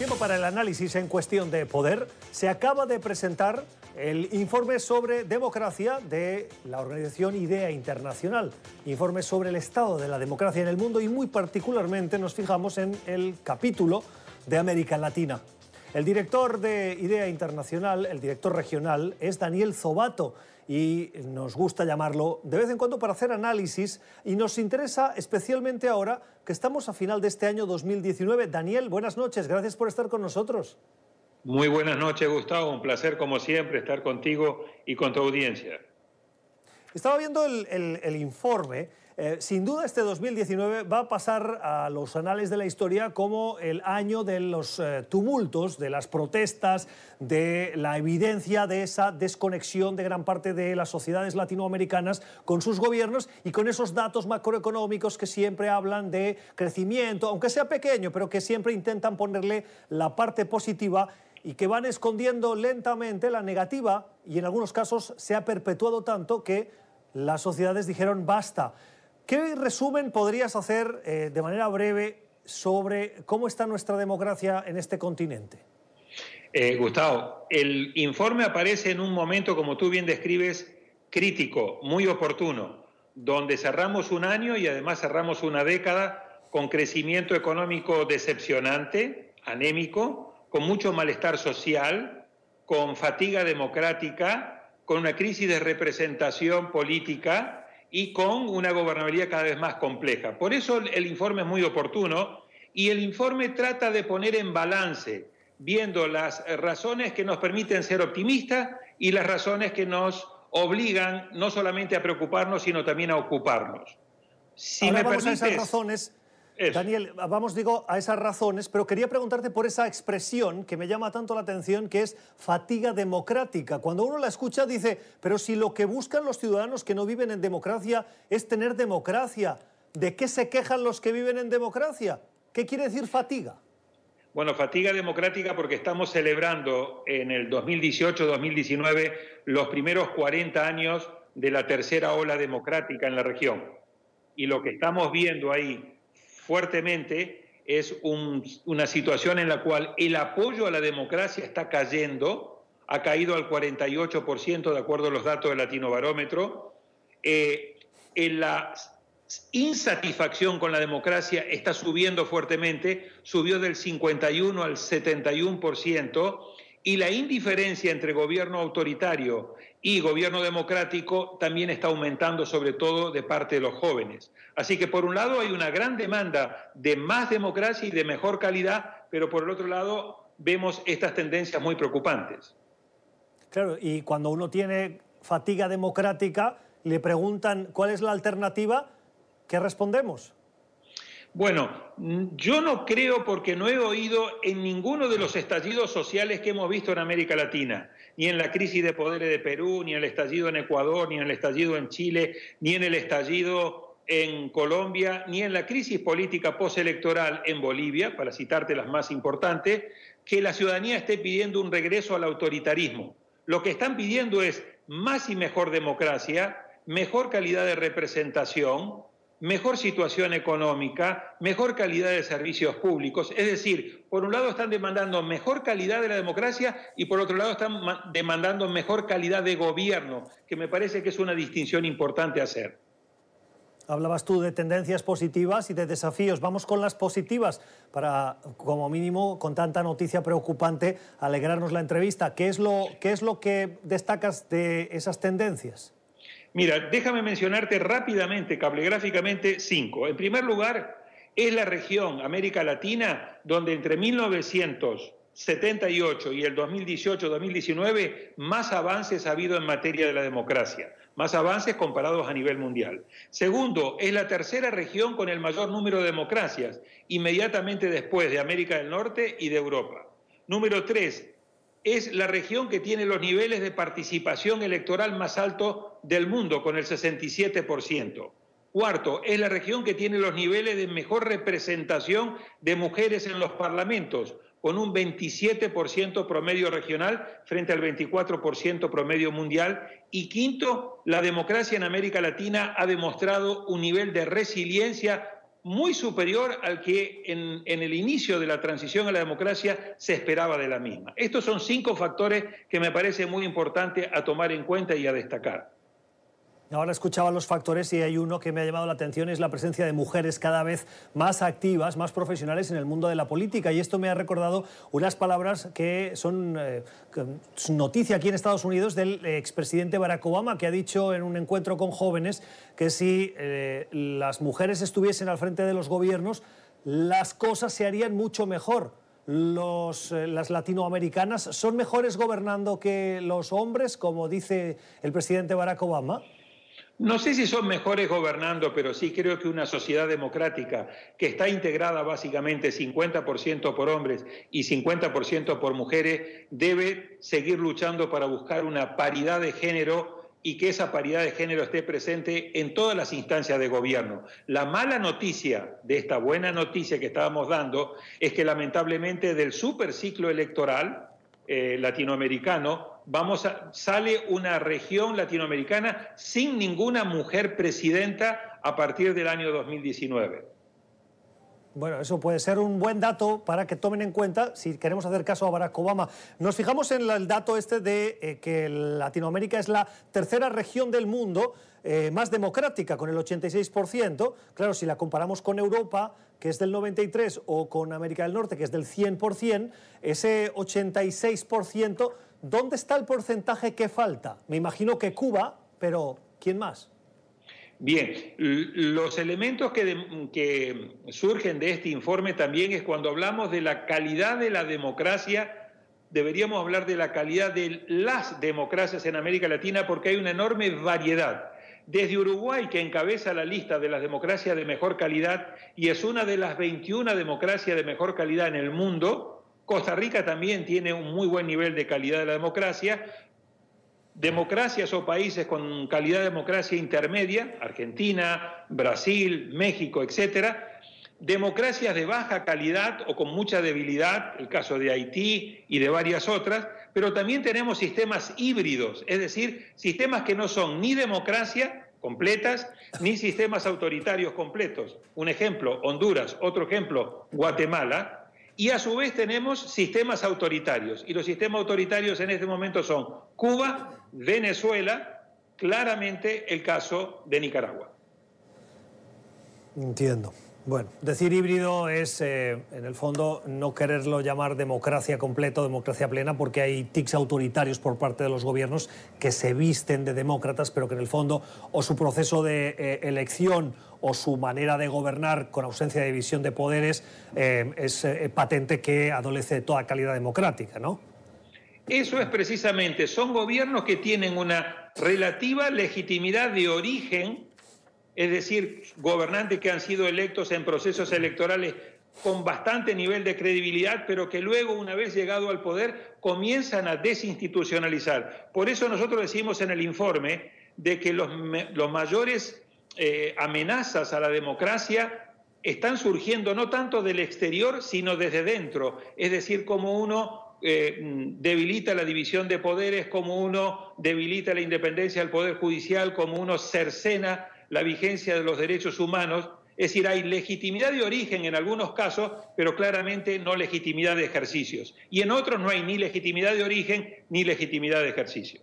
Tiempo para el análisis en cuestión de poder. Se acaba de presentar el informe sobre democracia de la organización IDEA Internacional. Informe sobre el estado de la democracia en el mundo y muy particularmente nos fijamos en el capítulo de América Latina. El director de IDEA Internacional, el director regional, es Daniel Zobato y nos gusta llamarlo de vez en cuando para hacer análisis y nos interesa especialmente ahora que estamos a final de este año 2019. Daniel, buenas noches, gracias por estar con nosotros. Muy buenas noches, Gustavo. Un placer, como siempre, estar contigo y con tu audiencia. Estaba viendo el, el informe eh, sin duda este 2019 va a pasar a los anales de la historia como el año de los eh, tumultos, de las protestas, de la evidencia de esa desconexión de gran parte de las sociedades latinoamericanas con sus gobiernos y con esos datos macroeconómicos que siempre hablan de crecimiento, aunque sea pequeño, pero que siempre intentan ponerle la parte positiva y que van escondiendo lentamente la negativa y en algunos casos se ha perpetuado tanto que las sociedades dijeron basta. ¿Qué resumen podrías hacer eh, de manera breve sobre cómo está nuestra democracia en este continente? Eh, Gustavo, el informe aparece en un momento, como tú bien describes, crítico, muy oportuno, donde cerramos un año y además cerramos una década con crecimiento económico decepcionante, anémico, con mucho malestar social, con fatiga democrática, con una crisis de representación política y con una gobernabilidad cada vez más compleja. Por eso el informe es muy oportuno y el informe trata de poner en balance, viendo las razones que nos permiten ser optimistas y las razones que nos obligan no solamente a preocuparnos, sino también a ocuparnos. Si me permites, esas razones Daniel, vamos, digo, a esas razones, pero quería preguntarte por esa expresión que me llama tanto la atención, que es fatiga democrática. Cuando uno la escucha dice, pero si lo que buscan los ciudadanos que no viven en democracia es tener democracia, ¿de qué se quejan los que viven en democracia? ¿Qué quiere decir fatiga? Bueno, fatiga democrática porque estamos celebrando en el 2018-2019 los primeros 40 años de la tercera ola democrática en la región. Y lo que estamos viendo ahí fuertemente es una situación en la cual el apoyo a la democracia está cayendo, ha caído al 48% de acuerdo a los datos del Latino Barómetro. Eh, la insatisfacción con la democracia está subiendo fuertemente, subió del 51 al 71%, y la indiferencia entre gobierno autoritario y gobierno democrático también está aumentando, sobre todo de parte de los jóvenes. Así que por un lado hay una gran demanda de más democracia y de mejor calidad, pero por el otro lado vemos estas tendencias muy preocupantes. Claro, y cuando uno tiene fatiga democrática, le preguntan cuál es la alternativa, ¿qué respondemos? Bueno, yo no creo porque no he oído en ninguno de los estallidos sociales que hemos visto en América Latina, ni en la crisis de poderes de Perú, ni en el estallido en Ecuador, ni en el estallido en Chile, ni en el estallido en Colombia, ni en la crisis política postelectoral en Bolivia, para citarte las más importantes, que la ciudadanía esté pidiendo un regreso al autoritarismo. Lo que están pidiendo es más y mejor democracia, mejor calidad de representación, mejor situación económica, mejor calidad de servicios públicos. Es decir, por un lado están demandando mejor calidad de la democracia y por otro lado están demandando mejor calidad de gobierno, que me parece que es una distinción importante hacer. Hablabas tú de tendencias positivas y de desafíos. Vamos con las positivas para, como mínimo, con tanta noticia preocupante, alegrarnos la entrevista. ¿Qué es lo, qué es lo que destacas de esas tendencias? Mira, déjame mencionarte rápidamente, cablegráficamente, cinco. En primer lugar, es la región, América Latina, donde entre 1978 y el 2018-2019 más avances ha habido en materia de la democracia, más avances comparados a nivel mundial. Segundo, es la tercera región con el mayor número de democracias, inmediatamente después de América del Norte y de Europa. Número tres, es la región que tiene los niveles de participación electoral más altos del mundo, con el 67%. Cuarto, es la región que tiene los niveles de mejor representación de mujeres en los parlamentos, con un 27% promedio regional frente al 24% promedio mundial. Y quinto, la democracia en América Latina ha demostrado un nivel de resiliencia muy superior al que en, el inicio de la transición a la democracia se esperaba de la misma. Estos son cinco factores que me parece muy importante a tomar en cuenta y a destacar. Ahora escuchaba los factores y hay uno que me ha llamado la atención, es la presencia de mujeres cada vez más activas, más profesionales en el mundo de la política. Y esto me ha recordado unas palabras que son eh, noticia aquí en Estados Unidos del expresidente Barack Obama, que ha dicho en un encuentro con jóvenes que si eh, las mujeres estuviesen al frente de los gobiernos, las cosas se harían mucho mejor. Eh, las latinoamericanas son mejores gobernando que los hombres, como dice el presidente Barack Obama. No sé si son mejores gobernando, pero sí creo que una sociedad democrática que está integrada básicamente 50% por hombres y 50% por mujeres debe seguir luchando para buscar una paridad de género y que esa paridad de género esté presente en todas las instancias de gobierno. La mala noticia de esta buena noticia que estábamos dando es que lamentablemente del superciclo electoral eh, latinoamericano vamos a, sale una región latinoamericana sin ninguna mujer presidenta a partir del año 2019. Bueno, eso puede ser un buen dato para que tomen en cuenta si queremos hacer caso a Barack Obama. Nos fijamos en el dato este de eh, que Latinoamérica es la tercera región del mundo eh, más democrática, con el 86%. Claro, si la comparamos con Europa, que es del 93%, o con América del Norte, que es del 100%, ese 86% ¿Dónde está el porcentaje que falta? Me imagino que Cuba, pero ¿quién más? Bien, los elementos que, surgen de este informe también es cuando hablamos de la calidad de la democracia, deberíamos hablar de la calidad de las democracias en América Latina porque hay una enorme variedad. Desde Uruguay, que encabeza la lista de las democracias de mejor calidad y es una de las 21 democracias de mejor calidad en el mundo, Costa Rica también tiene un muy buen nivel de calidad de la democracia. Democracias o países con calidad de democracia intermedia, Argentina, Brasil, México, etcétera. Democracias de baja calidad o con mucha debilidad, el caso de Haití y de varias otras, pero también tenemos sistemas híbridos, es decir, sistemas que no son ni democracia completas ni sistemas autoritarios completos. Un ejemplo, Honduras, otro ejemplo, Guatemala, y a su vez tenemos sistemas autoritarios. Y los sistemas autoritarios en este momento son Cuba, Venezuela, claramente el caso de Nicaragua. Entiendo. Bueno, decir híbrido es, eh, en el fondo, no quererlo llamar democracia completa o democracia plena, porque hay tics autoritarios por parte de los gobiernos que se visten de demócratas, pero que en el fondo o su proceso de eh, elección o su manera de gobernar con ausencia de división de poderes eh, es patente que adolece de toda calidad democrática, ¿no? Eso es precisamente, son gobiernos que tienen una relativa legitimidad de origen es decir, gobernantes que han sido electos en procesos electorales con bastante nivel de credibilidad, pero que luego, una vez llegado al poder, comienzan a desinstitucionalizar. Por eso nosotros decimos en el informe de que los, mayores eh, amenazas a la democracia están surgiendo no tanto del exterior, sino desde dentro. Es decir, como uno eh, debilita la división de poderes, como uno debilita la independencia del Poder Judicial, como uno cercena la vigencia de los derechos humanos. Es decir, hay legitimidad de origen en algunos casos, pero claramente no legitimidad de ejercicios. Y en otros no hay ni legitimidad de origen ni legitimidad de ejercicio.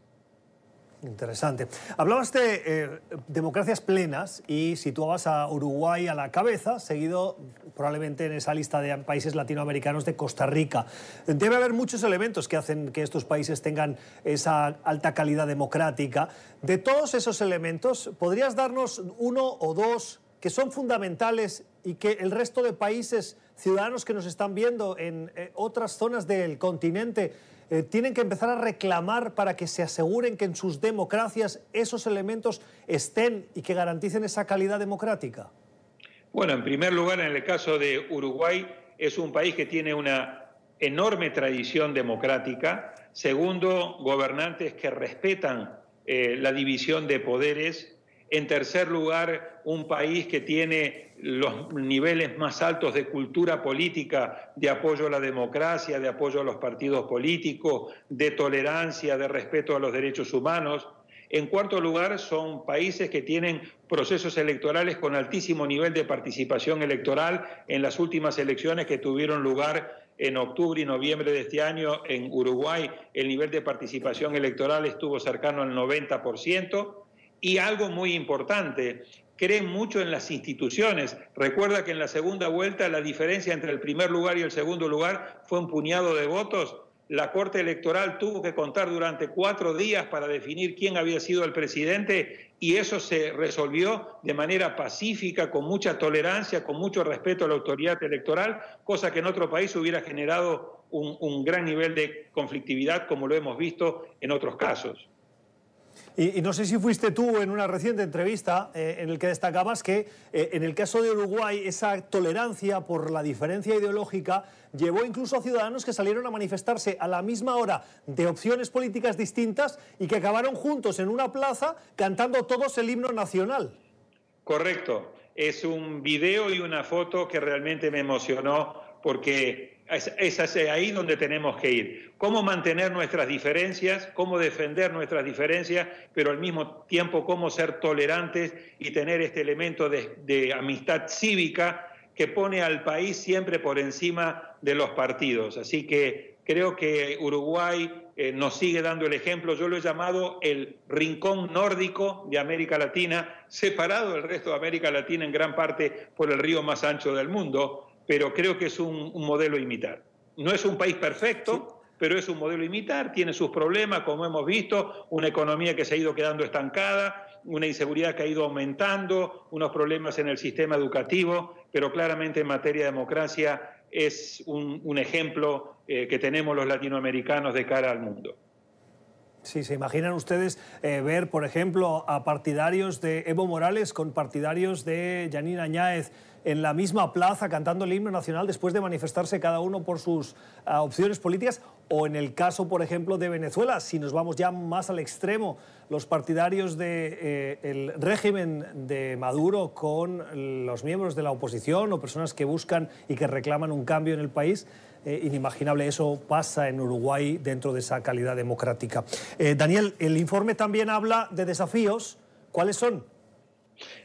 Interesante. Hablabas de eh, democracias plenas y situabas a Uruguay a la cabeza, seguido probablemente en esa lista de países latinoamericanos de Costa Rica. Debe haber muchos elementos que hacen que estos países tengan esa alta calidad democrática. De todos esos elementos, ¿podrías darnos uno o dos que son fundamentales y que el resto de países, ciudadanos que nos están viendo en eh, otras zonas del continente, eh, tienen que empezar a reclamar para que se aseguren que en sus democracias esos elementos estén y que garanticen esa calidad democrática? Bueno, en primer lugar, en el caso de Uruguay, es un país que tiene una enorme tradición democrática. Segundo, gobernantes que respetan eh, la división de poderes en tercer lugar, un país que tiene los niveles más altos de cultura política, de apoyo a la democracia, de apoyo a los partidos políticos, de tolerancia, de respeto a los derechos humanos. En cuarto lugar, son países que tienen procesos electorales con altísimo nivel de participación electoral. En las últimas elecciones que tuvieron lugar en octubre y noviembre de este año en Uruguay, el nivel de participación electoral estuvo cercano al 90%. Y algo muy importante, creen mucho en las instituciones. Recuerda que en la segunda vuelta la diferencia entre el primer lugar y el segundo lugar fue un puñado de votos. La Corte Electoral tuvo que contar durante cuatro días para definir quién había sido el presidente y eso se resolvió de manera pacífica, con mucha tolerancia, con mucho respeto a la autoridad electoral, cosa que en otro país hubiera generado un, gran nivel de conflictividad como lo hemos visto en otros casos. Y, no sé si fuiste tú en una reciente entrevista eh, en el que destacabas que eh, en el caso de Uruguay esa tolerancia por la diferencia ideológica llevó incluso a ciudadanos que salieron a manifestarse a la misma hora de opciones políticas distintas y que acabaron juntos en una plaza cantando todos el himno nacional. Correcto. Es un video y una foto que realmente me emocionó porque es, ahí donde tenemos que ir. Cómo mantener nuestras diferencias, cómo defender nuestras diferencias, pero al mismo tiempo cómo ser tolerantes y tener este elemento de, amistad cívica que pone al país siempre por encima de los partidos. Así que creo que Uruguay eh, nos sigue dando el ejemplo. Yo lo he llamado el rincón nórdico de América Latina, separado del resto de América Latina en gran parte por el río más ancho del mundo pero creo que es un, modelo a imitar. No es un país perfecto, pero es un modelo a imitar, tiene sus problemas, como hemos visto, una economía que se ha ido quedando estancada, una inseguridad que ha ido aumentando, unos problemas en el sistema educativo, pero claramente en materia de democracia es un, ejemplo eh, que tenemos los latinoamericanos de cara al mundo. Sí, se imaginan ustedes eh, ver, por ejemplo, a partidarios de Evo Morales con partidarios de Janine Añáez en la misma plaza cantando el himno nacional después de manifestarse cada uno por sus ah, opciones políticas, o en el caso, por ejemplo, de Venezuela, si nos vamos ya más al extremo, los partidarios del de, eh, régimen de Maduro con los miembros de la oposición o personas que buscan y que reclaman un cambio en el país. Eh, inimaginable eso pasa en Uruguay dentro de esa calidad democrática. Eh, Daniel, el informe también habla de desafíos. ¿Cuáles son?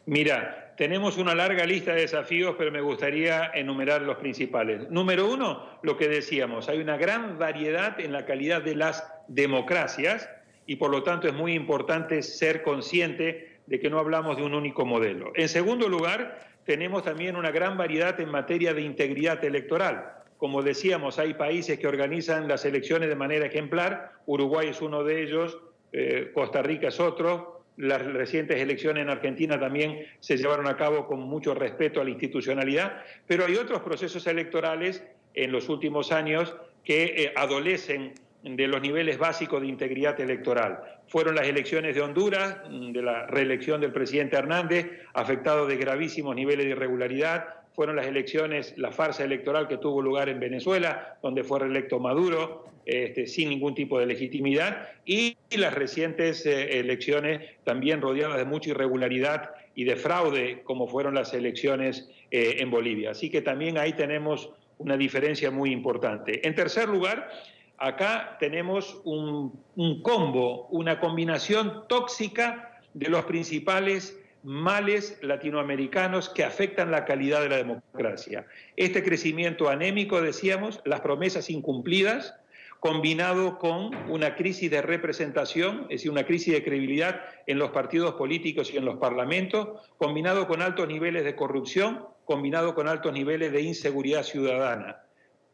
Mira, tenemos una larga lista de desafíos, pero me gustaría enumerar los principales. Número uno, lo que decíamos, hay una gran variedad en la calidad de las democracias y por lo tanto es muy importante ser consciente de que no hablamos de un único modelo. En segundo lugar, tenemos también una gran variedad en materia de integridad electoral. Como decíamos, hay países que organizan las elecciones de manera ejemplar, Uruguay es uno de ellos, eh, Costa Rica es otro, las recientes elecciones en Argentina también se llevaron a cabo con mucho respeto a la institucionalidad, pero hay otros procesos electorales en los últimos años que eh, adolecen de los niveles básicos de integridad electoral. Fueron las elecciones de Honduras, de la reelección del presidente Hernández, afectado de gravísimos niveles de irregularidad, fueron las elecciones, la farsa electoral que tuvo lugar en Venezuela, donde fue reelecto Maduro este, sin ningún tipo de legitimidad, y las recientes eh, elecciones también rodeadas de mucha irregularidad y de fraude, como fueron las elecciones eh, en Bolivia. Así que también ahí tenemos una diferencia muy importante. En tercer lugar, acá tenemos un, un combo, una combinación tóxica de los principales males latinoamericanos que afectan la calidad de la democracia. Este crecimiento anémico, decíamos, las promesas incumplidas, combinado con una crisis de representación, es decir, una crisis de credibilidad en los partidos políticos y en los parlamentos, combinado con altos niveles de corrupción, combinado con altos niveles de inseguridad ciudadana.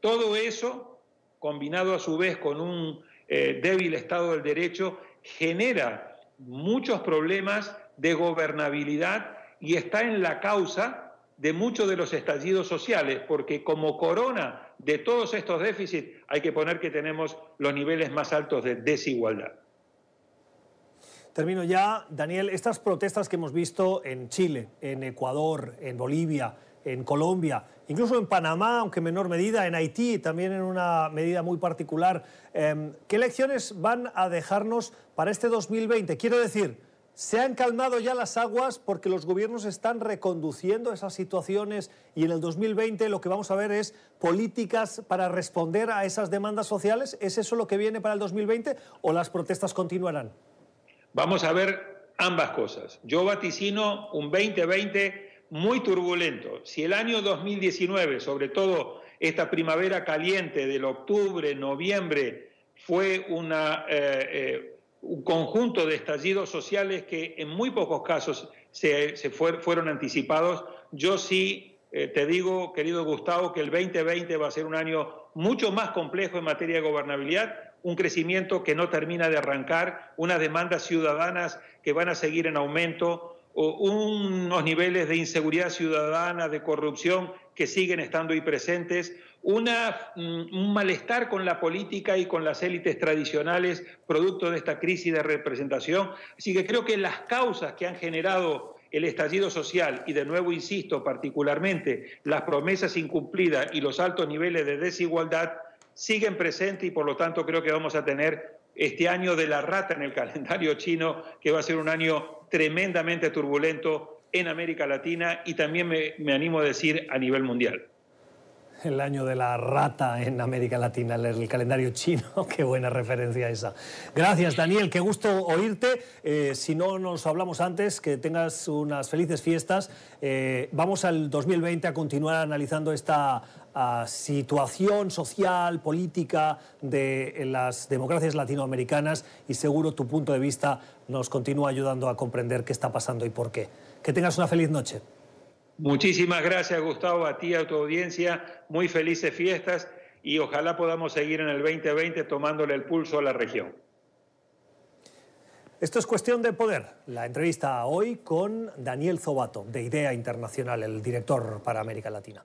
Todo eso, combinado a su vez con un eh, débil Estado del Derecho, genera muchos problemas de gobernabilidad y está en la causa de muchos de los estallidos sociales, porque como corona de todos estos déficits hay que poner que tenemos los niveles más altos de desigualdad. Termino ya, Daniel, estas protestas que hemos visto en Chile, en Ecuador, en Bolivia, en Colombia, incluso en Panamá, aunque en menor medida, en Haití, también en una medida muy particular, em, ¿qué lecciones van a dejarnos para este 2020? Quiero decir, ¿Se han calmado ya las aguas porque los gobiernos están reconduciendo esas situaciones y en el 2020 lo que vamos a ver es políticas para responder a esas demandas sociales? ¿Es eso lo que viene para el 2020 o las protestas continuarán? Vamos a ver ambas cosas. Yo vaticino un 2020 muy turbulento. Si el año 2019, sobre todo esta primavera caliente del octubre, noviembre, fue una, eh, eh, un conjunto de estallidos sociales que en muy pocos casos se, fueron anticipados, yo sí eh, te digo, querido Gustavo, que el 2020 va a ser un año mucho más complejo en materia de gobernabilidad, un crecimiento que no termina de arrancar, unas demandas ciudadanas que van a seguir en aumento, unos niveles de inseguridad ciudadana, de corrupción que siguen estando ahí presentes, una, mm, un malestar con la política y con las élites tradicionales producto de esta crisis de representación. Así que creo que las causas que han generado el estallido social y de nuevo insisto particularmente las promesas incumplidas y los altos niveles de desigualdad siguen presentes y por lo tanto creo que vamos a tener este año de la rata en el calendario chino que va a ser un año tremendamente turbulento en América Latina y también me, me animo a decir a nivel mundial el año de la rata en América Latina, el calendario chino. Qué buena referencia esa. Gracias, Daniel. Qué gusto oírte. Eh, si no nos hablamos antes, que tengas unas felices fiestas. Eh, vamos al 2020 a continuar analizando esta ah, situación social, política de las democracias latinoamericanas y seguro tu punto de vista nos continúa ayudando a comprender qué está pasando y por qué. Que tengas una feliz noche. Muchísimas gracias, Gustavo, a ti, a tu audiencia. Muy felices fiestas y ojalá podamos seguir en el 2020 tomándole el pulso a la región. Esto es cuestión de poder. La entrevista hoy con Daniel Zobato, de IDEA Internacional, el director para América Latina.